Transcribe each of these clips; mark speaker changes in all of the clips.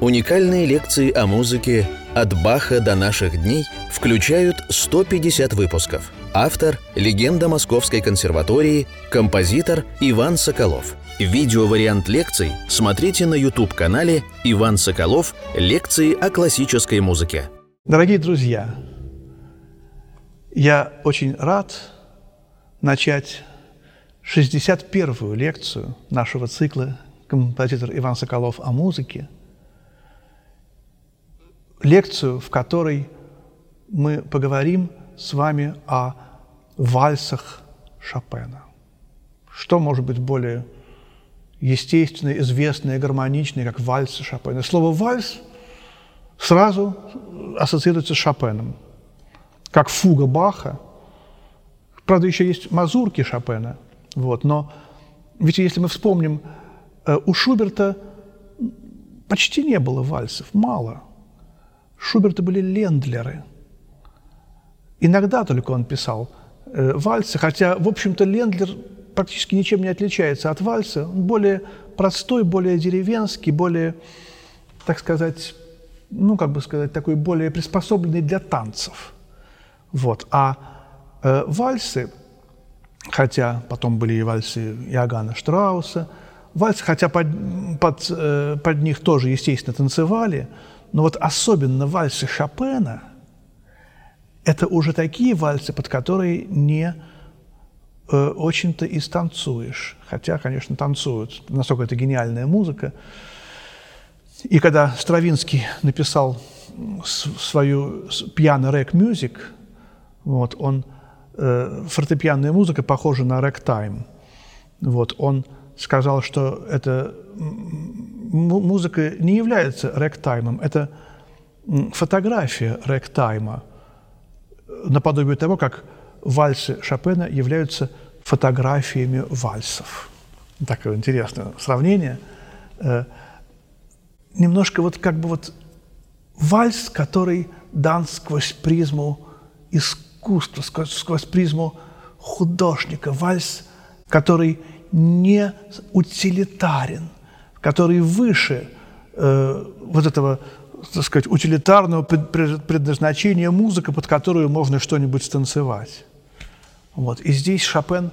Speaker 1: Уникальные лекции о музыке «От Баха до наших дней» включают 150 выпусков. Автор – легенда Московской консерватории, композитор Иван Соколов. Видеовариант лекций смотрите на YouTube-канале «Иван Соколов. Лекции о классической музыке».
Speaker 2: Дорогие друзья, я очень рад начать 61-ю лекцию нашего цикла «Композитор Иван Соколов о музыке», лекцию, в которой мы поговорим с вами о вальсах Шопена. Что может быть более естественное, известное, гармоничное, как вальсы Шопена? Слово «вальс» сразу ассоциируется с Шопеном, как фуга Баха. Правда, еще есть мазурки Шопена, вот, но ведь если мы вспомним, э, у Шуберта почти не было вальсов, мало – Шуберта были лендлеры. Иногда только он писал э, вальсы, хотя, в общем-то, лендлер практически ничем не отличается от вальса. Он более простой, более деревенский, более, так сказать, ну, как бы сказать, такой более приспособленный для танцев. Вот. А э, вальсы, хотя потом были и вальсы Иоганна Штрауса, вальсы, хотя под, под, э, под них тоже, естественно, танцевали, но вот особенно вальсы Шопена – это уже такие вальсы, под которые не э, очень-то и станцуешь. Хотя, конечно, танцуют, насколько это гениальная музыка. И когда Стравинский написал свою пьяный рэк-мюзик, вот, он, э, фортепианная музыка похожа на рэк-тайм. Вот, он сказал, что это музыка не является рэктаймом, это фотография рэктайма, наподобие того, как вальсы Шопена являются фотографиями вальсов. Такое интересное сравнение. Э, немножко вот как бы вот вальс, который дан сквозь призму искусства, сквозь, сквозь призму художника, вальс, который не утилитарен – который выше э, вот этого, так сказать, утилитарного предназначения музыка, под которую можно что-нибудь станцевать. Вот. И здесь Шопен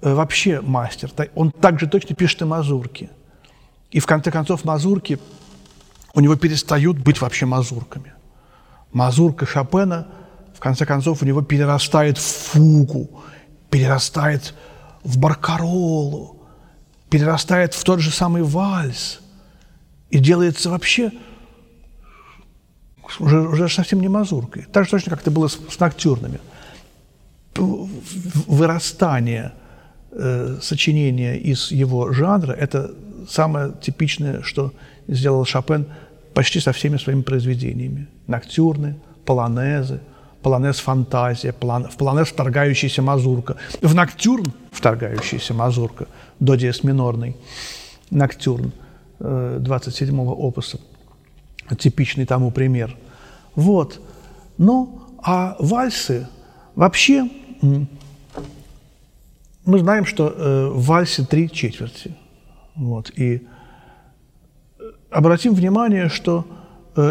Speaker 2: э, вообще мастер. Он также точно пишет и мазурки. И в конце концов мазурки у него перестают быть вообще мазурками. Мазурка Шопена, в конце концов, у него перерастает в фугу, перерастает в баркаролу, перерастает в тот же самый вальс и делается вообще уже, уже совсем не мазуркой. Так же точно, как это было с, с ноктюрными. Вырастание э, сочинения из его жанра – это самое типичное, что сделал Шопен почти со всеми своими произведениями. Ноктюрны, полонезы, полонез фантазия, в полонез вторгающаяся мазурка, в ноктюрн вторгающаяся мазурка – до диез минорный, ноктюрн 27-го э, опуса, типичный тому пример. Вот. Ну, а вальсы вообще, мы знаем, что э, в вальсе три четверти. Вот. И э, обратим внимание, что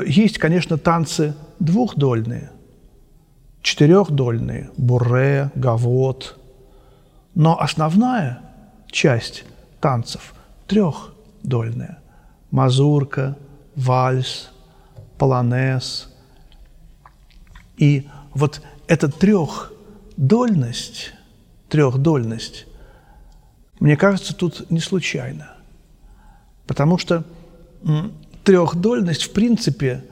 Speaker 2: есть, конечно, танцы двухдольные, четырехдольные, бурре, гавот, но основная – часть танцев трехдольная. Мазурка, вальс, полонез. И вот эта трехдольность, трехдольность, мне кажется, тут не случайно. Потому что трехдольность, в принципе,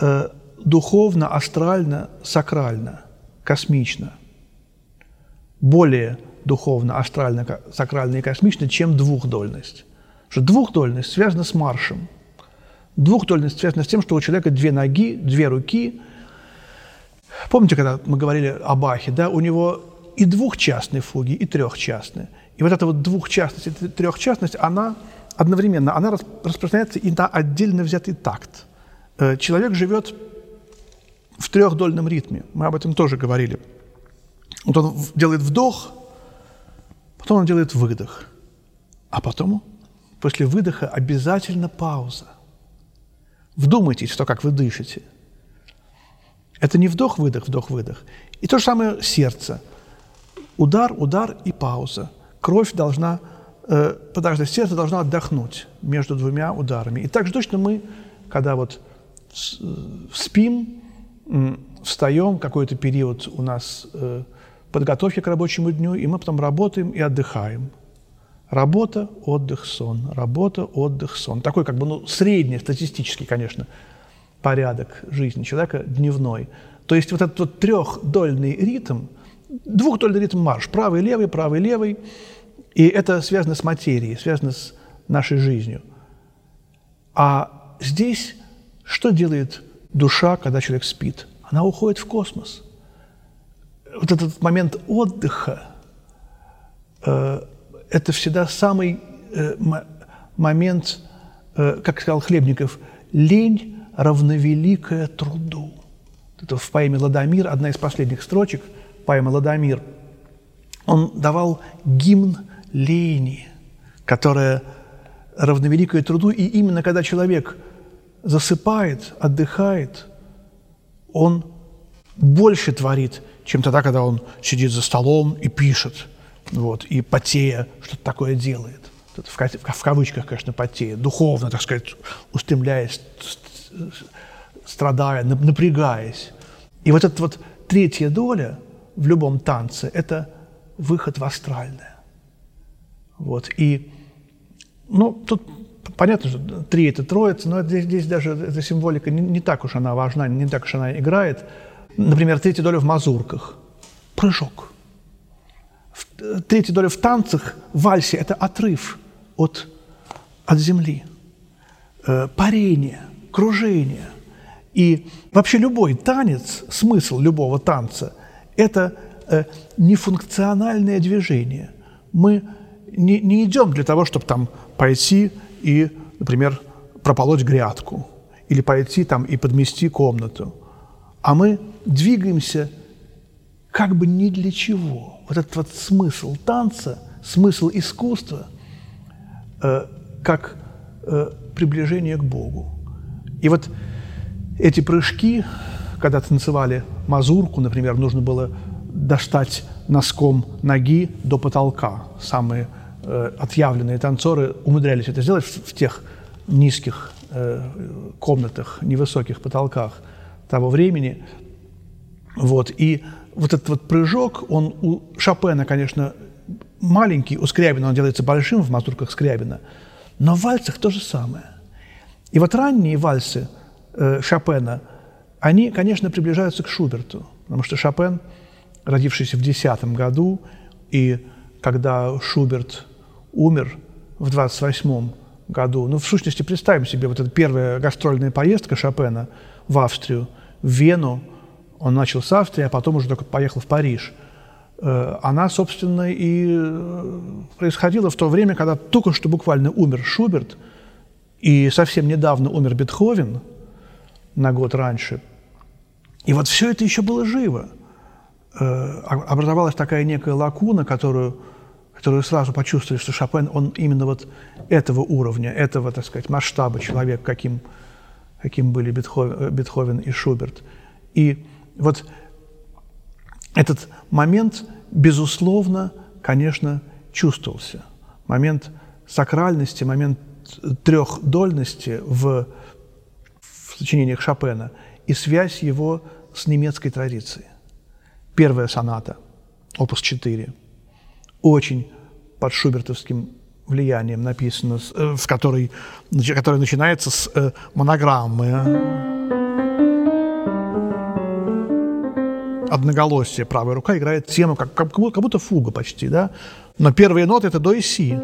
Speaker 2: э, духовно, астрально, сакрально, космично. Более духовно, астрально, сакрально и космично, чем двухдольность. Что двухдольность связана с маршем. Двухдольность связана с тем, что у человека две ноги, две руки. Помните, когда мы говорили о Бахе, да, у него и двухчастные фуги, и трехчастные. И вот эта вот двухчастность и трехчастность, она одновременно, она распространяется и на отдельно взятый такт. Э, человек живет в трехдольном ритме. Мы об этом тоже говорили. Вот он делает вдох, Потом он делает выдох. А потом, после выдоха, обязательно пауза. Вдумайтесь в то, как вы дышите. Это не вдох-выдох, вдох-выдох. И то же самое сердце. Удар, удар и пауза. Кровь должна э, подождать, сердце должно отдохнуть между двумя ударами. И так же точно мы, когда вот э, спим, встаем, какой-то период у нас э, подготовки к рабочему дню, и мы потом работаем и отдыхаем. Работа, отдых, сон. Работа, отдых, сон. Такой как бы ну, средний, статистический, конечно, порядок жизни человека дневной. То есть вот этот вот трехдольный ритм, двухдольный ритм марш, правый, левый, правый, левый, и это связано с материей, связано с нашей жизнью. А здесь что делает душа, когда человек спит? Она уходит в космос. Вот этот момент отдыха э, – это всегда самый э, момент, э, как сказал Хлебников, лень равновеликая труду. Это в поэме «Ладомир», одна из последних строчек поэмы «Ладомир». Он давал гимн лени, которая равновеликая труду, и именно когда человек – засыпает, отдыхает, он больше творит, чем тогда, когда он сидит за столом и пишет, вот, и потея что-то такое делает. В, в кавычках, конечно, потея, духовно, так сказать, устремляясь, страдая, напрягаясь. И вот эта вот третья доля в любом танце – это выход в астральное. Вот. И ну, тут понятно, что три – это троица, но здесь, здесь даже эта символика не, не так уж она важна, не так уж она играет. Например, третья доля в мазурках – прыжок. Третья доля в танцах, в вальсе – это отрыв от, от земли, э, парение, кружение. И вообще любой танец, смысл любого танца – это э, нефункциональное движение. Мы не, не идем для того, чтобы там пойти и, например, прополоть грядку или пойти там и подмести комнату. А мы двигаемся как бы ни для чего. Вот этот вот смысл танца, смысл искусства, э, как э, приближение к Богу. И вот эти прыжки, когда танцевали мазурку, например, нужно было достать носком ноги до потолка. Самые Э, отъявленные танцоры умудрялись это сделать в, в тех низких э, комнатах, невысоких потолках того времени. Вот. И вот этот вот прыжок, он у Шопена, конечно, маленький, у Скрябина он делается большим в мазурках Скрябина, но в вальсах то же самое. И вот ранние вальсы э, Шопена, они, конечно, приближаются к Шуберту, потому что Шопен, родившийся в 10 году, и когда Шуберт умер в 28 году. Ну, в сущности, представим себе, вот эта первая гастрольная поездка Шопена в Австрию, в Вену, он начал с Австрии, а потом уже только поехал в Париж. Э, она, собственно, и э, происходила в то время, когда только что буквально умер Шуберт, и совсем недавно умер Бетховен, на год раньше. И вот все это еще было живо. Э, образовалась такая некая лакуна, которую которые сразу почувствовали, что Шопен, он именно вот этого уровня, этого, так сказать, масштаба человек, каким, каким были Бетховен, э, Бетховен и Шуберт. И вот этот момент, безусловно, конечно, чувствовался. Момент сакральности, момент трехдольности в, в сочинениях Шопена и связь его с немецкой традицией. Первая соната, опус 4, очень под шубертовским влиянием написано, э, в которой, которая начинается с э, монограммы. Одноголосие, правая рука играет тему, как, как, как будто фуга почти, да? Но первые ноты – это до и си,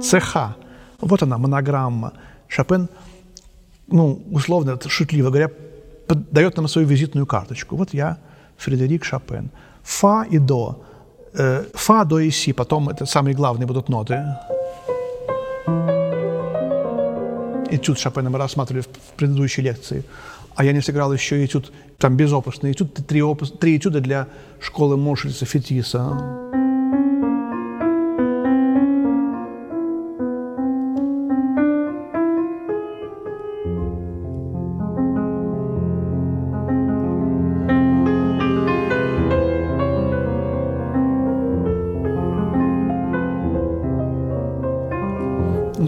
Speaker 2: ЦХ. Вот она, монограмма. Шопен, ну, условно, шутливо говоря, дает нам свою визитную карточку. Вот я, Фредерик Шопен. Фа и до Э, фа, до и си, потом это самые главные будут ноты. Этюд Шопена мы рассматривали в предыдущей лекции. А я не сыграл еще этюд, там безопасный этюд, три, опус, три этюда для школы Мошельца Фетиса.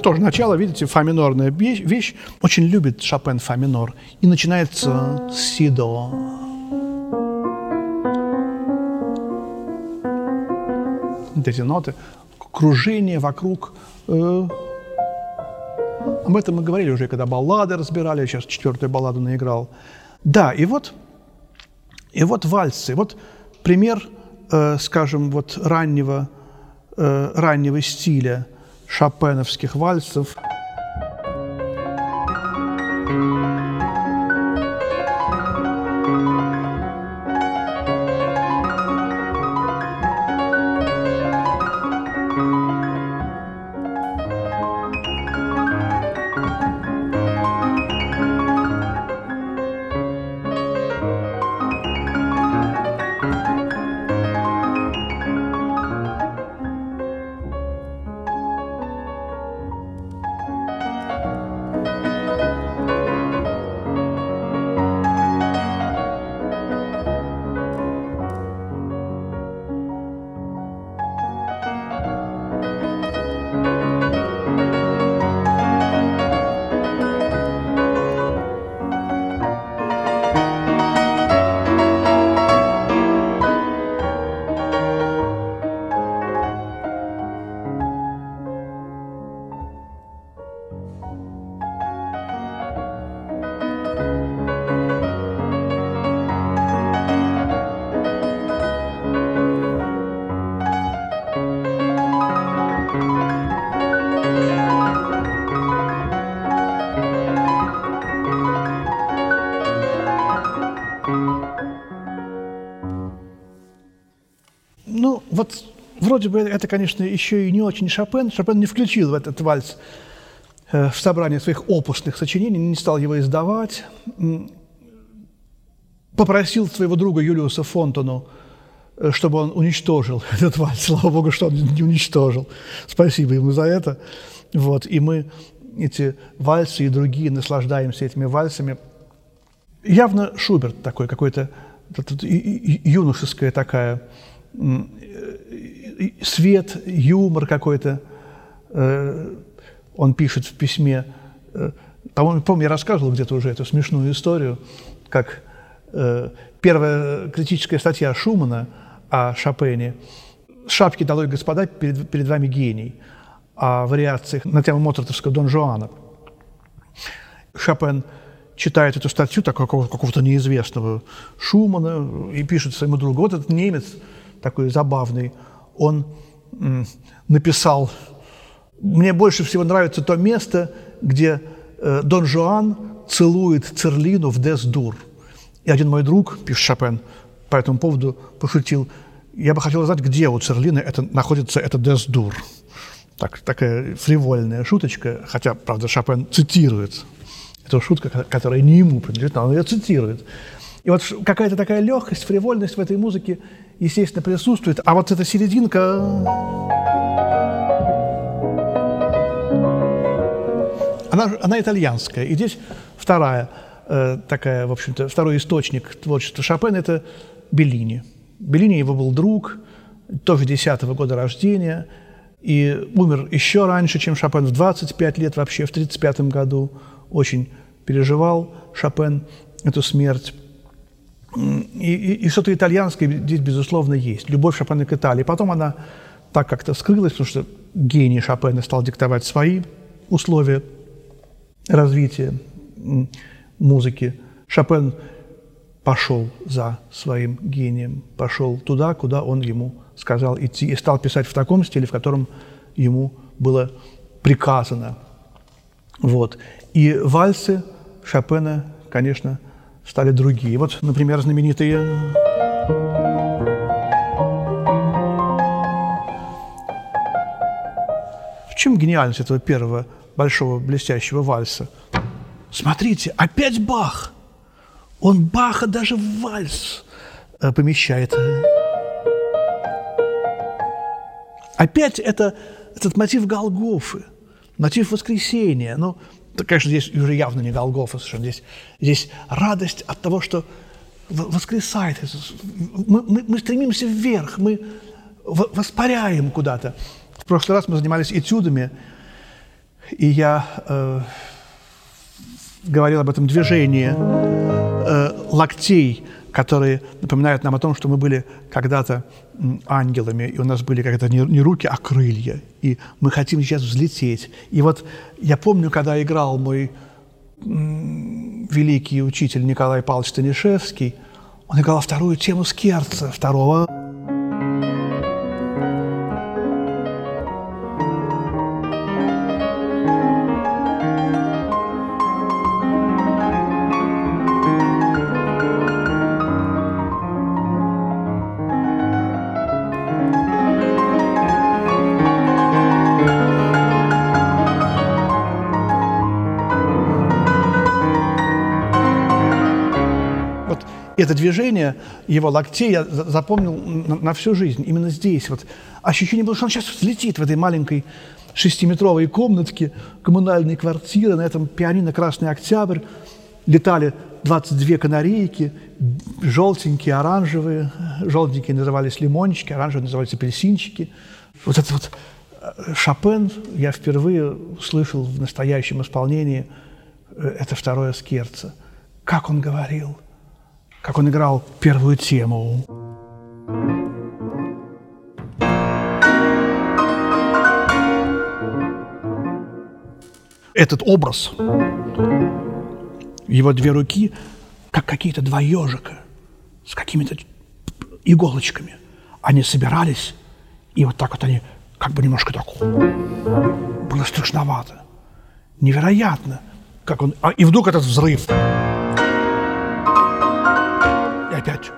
Speaker 2: Тоже начало, видите, фа минорная вещь. Очень любит Шопен фа минор. И начинается си до. Вот эти ноты, кружение вокруг. Э, об этом мы говорили уже, когда баллады разбирали, сейчас четвертую балладу наиграл. Да, и вот, и вот вальсы. Вот пример, э, скажем, вот раннего, э, раннего стиля шопеновских вальсов – вроде бы это, конечно, еще и не очень Шопен. Шопен не включил в этот вальс э, в собрание своих опусных сочинений, не стал его издавать. Попросил своего друга Юлиуса Фонтону, э, чтобы он уничтожил этот вальс. Слава Богу, что он не уничтожил. Спасибо ему за это. Вот. И мы эти вальсы и другие наслаждаемся этими вальсами. Явно Шуберт такой, какой-то юношеская такая свет, юмор какой-то. Э, он пишет в письме, э, по-моему, помню, я рассказывал где-то уже эту смешную историю, как э, первая критическая статья Шумана о Шопене «Шапки долой, господа, перед, перед вами гений», о вариациях на тему моцартовского Дон Жуана. Шопен читает эту статью так, какого- какого-то неизвестного Шумана и пишет своему другу, вот этот немец такой забавный – он написал, мне больше всего нравится то место, где э, Дон Жуан целует Церлину в Дес-Дур. И один мой друг, пишет Шопен, по этому поводу пошутил, я бы хотел знать, где у Церлины это, находится это Дес-Дур. Так, такая фривольная шуточка, хотя, правда, Шопен цитирует. Это шутка, которая не ему принадлежит, но он ее цитирует. И вот какая-то такая легкость, фривольность в этой музыке, естественно, присутствует. А вот эта серединка... Она, она итальянская. И здесь вторая э, такая, в общем-то, второй источник творчества Шопена – это Беллини. Беллини его был друг, тоже 10-го года рождения, и умер еще раньше, чем Шопен, в 25 лет вообще, в 35 году. Очень переживал Шопен эту смерть. И, и, и что-то итальянское здесь, безусловно, есть. Любовь Шопена к Италии. Потом она так как-то скрылась, потому что гений Шопена стал диктовать свои условия развития музыки. Шопен пошел за своим гением, пошел туда, куда он ему сказал идти, и стал писать в таком стиле, в котором ему было приказано. Вот. И вальсы Шопена, конечно, стали другие. Вот, например, знаменитые В чем гениальность этого первого большого блестящего вальса? Смотрите, опять Бах! Он Баха даже в вальс э, помещает. Опять это, этот мотив Голгофы, мотив воскресения. Ну, конечно, здесь уже явно не Голгофа совершенно. Здесь, здесь радость от того, что воскресает Иисус. Мы, мы, мы стремимся вверх, мы воспаряем куда-то. В прошлый раз мы занимались этюдами, И я э, говорил об этом движении э, локтей, которые напоминают нам о том, что мы были когда-то ангелами, и у нас были когда-то не, руки, а крылья, и мы хотим сейчас взлететь. И вот я помню, когда играл мой великий учитель Николай Павлович Станишевский, он играл вторую тему Скерца, второго это движение его локтей я запомнил на, на всю жизнь, именно здесь. Вот ощущение было, что он сейчас взлетит в этой маленькой шестиметровой комнатке коммунальной квартиры на этом пианино «Красный Октябрь». Летали 22 канарейки, желтенькие, оранжевые. Желтенькие назывались лимончики, оранжевые назывались апельсинчики. Вот это вот э, Шопен я впервые услышал в настоящем исполнении э, это второе скерце. Как он говорил – как он играл первую тему. Этот образ, его две руки, как какие-то два ежика с какими-то иголочками. Они собирались, и вот так вот они как бы немножко так было страшновато. Невероятно, как он... А, и вдруг этот взрыв опять.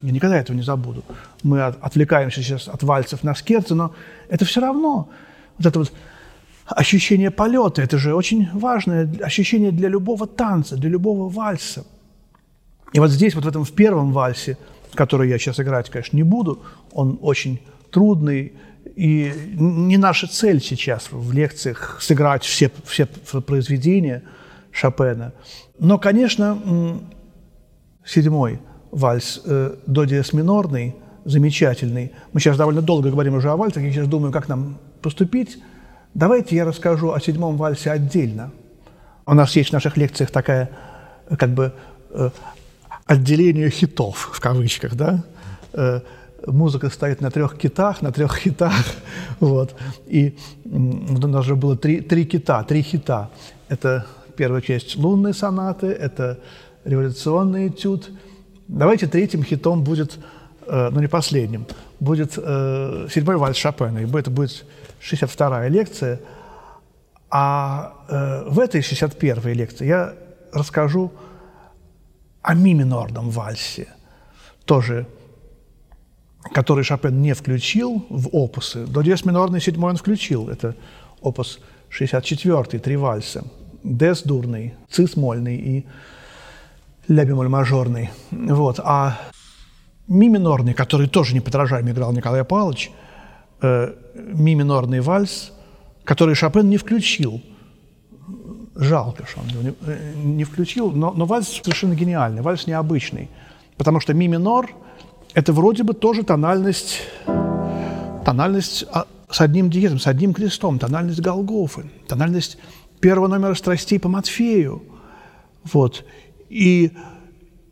Speaker 2: Я никогда этого не забуду. Мы отвлекаемся сейчас от вальцев на скерцы, но это все равно. Вот это вот ощущение полета, это же очень важное ощущение для любого танца, для любого вальса. И вот здесь, вот в этом в первом вальсе, который я сейчас играть, конечно, не буду, он очень трудный, и не наша цель сейчас в лекциях сыграть все, все произведения Шопена – но, конечно, седьмой вальс э, до диез минорный, замечательный. Мы сейчас довольно долго говорим уже о вальсах, я сейчас думаю, как нам поступить. Давайте я расскажу о седьмом вальсе отдельно. У нас есть в наших лекциях такая, как бы, э, отделение хитов, в кавычках, да? Э, музыка стоит на трех китах, на трех хитах, вот. И у нас же было три, три кита, три хита. Это Первая часть лунной сонаты, это революционный этюд. Давайте третьим хитом будет, э, ну не последним, будет э, седьмой вальс Шопена, и это будет 62-я лекция. А э, в этой 61-й лекции я расскажу о ми минорном вальсе, тоже, который Шопен не включил в опусы. До диез минорный седьмой он включил, это опус 64 три вальса – дес дурный, цис мольный и ля бемоль мажорный. Вот. А ми минорный, который тоже неподражаемо играл Николай Павлович, э, ми минорный вальс, который Шопен не включил. Жалко, что он не, э, не включил, но, но вальс совершенно гениальный, вальс необычный. Потому что ми минор – это вроде бы тоже тональность, тональность а, с одним диезом, с одним крестом, тональность Голгофы, тональность первого номера «Страстей» по Матфею. Вот. И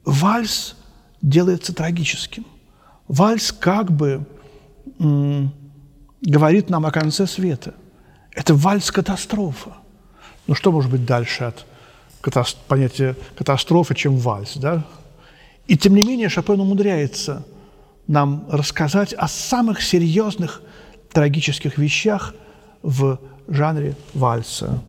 Speaker 2: вальс делается трагическим. Вальс как бы говорит нам о конце света. Это вальс-катастрофа. Ну что может быть дальше от катаст- понятия катастрофы, чем вальс, да? И тем не менее Шопен умудряется нам рассказать о самых серьезных трагических вещах в жанре вальса.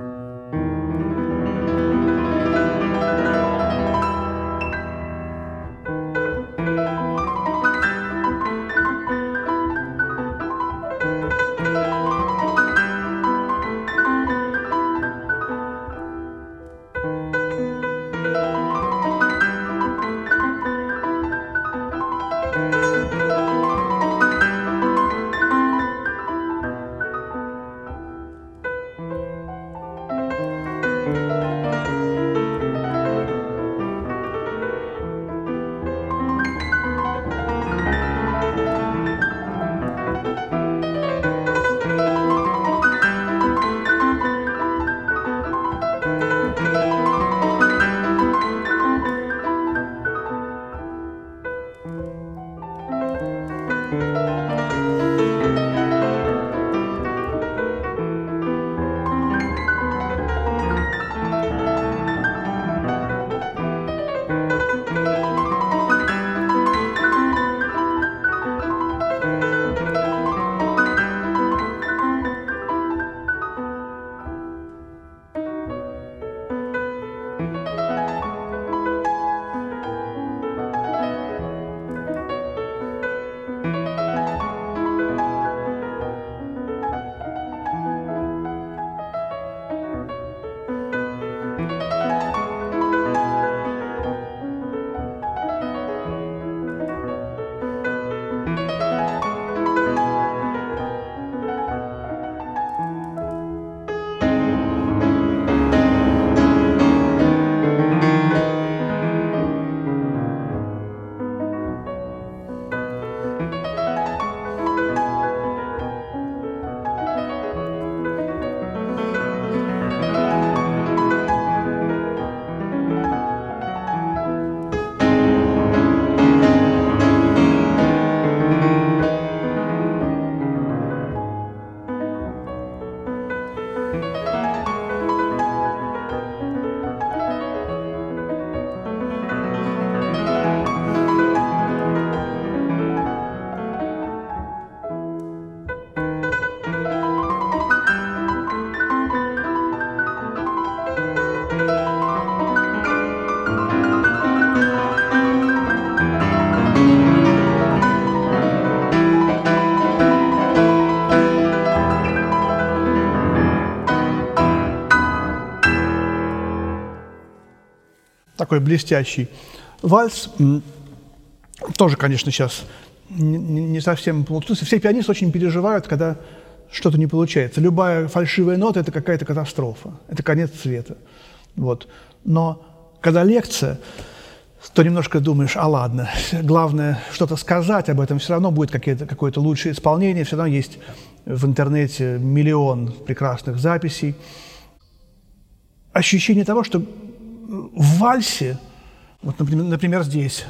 Speaker 2: Такой блестящий вальс. Тоже, конечно, сейчас не совсем получился. Все пианисты очень переживают, когда что-то не получается. Любая фальшивая нота – это какая-то катастрофа, это конец света. Вот. Но когда лекция, то немножко думаешь, а ладно, главное что-то сказать об этом, все равно будет какое-то лучшее исполнение, все равно есть в интернете миллион прекрасных записей. Ощущение того, что в вальсе, вот, например, например здесь,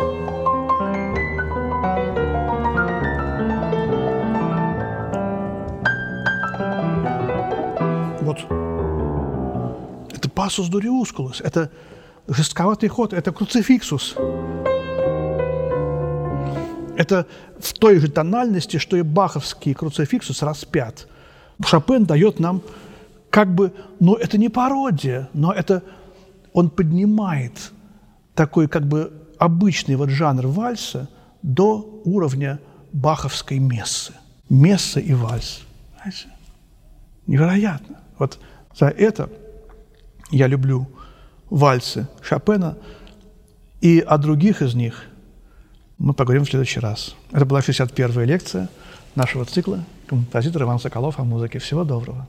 Speaker 2: вот, это пассус дуриускулус, это жестковатый ход – это круцификсус. Это в той же тональности, что и баховский круцификсус распят. Шопен дает нам как бы, ну это не пародия, но это он поднимает такой как бы обычный вот жанр вальса до уровня баховской мессы. Месса и вальс. Знаете? Невероятно. Вот за это я люблю вальсы Шопена, и о других из них мы поговорим в следующий раз. Это была 61-я лекция нашего цикла «Композитор Иван Соколов о музыке». Всего доброго.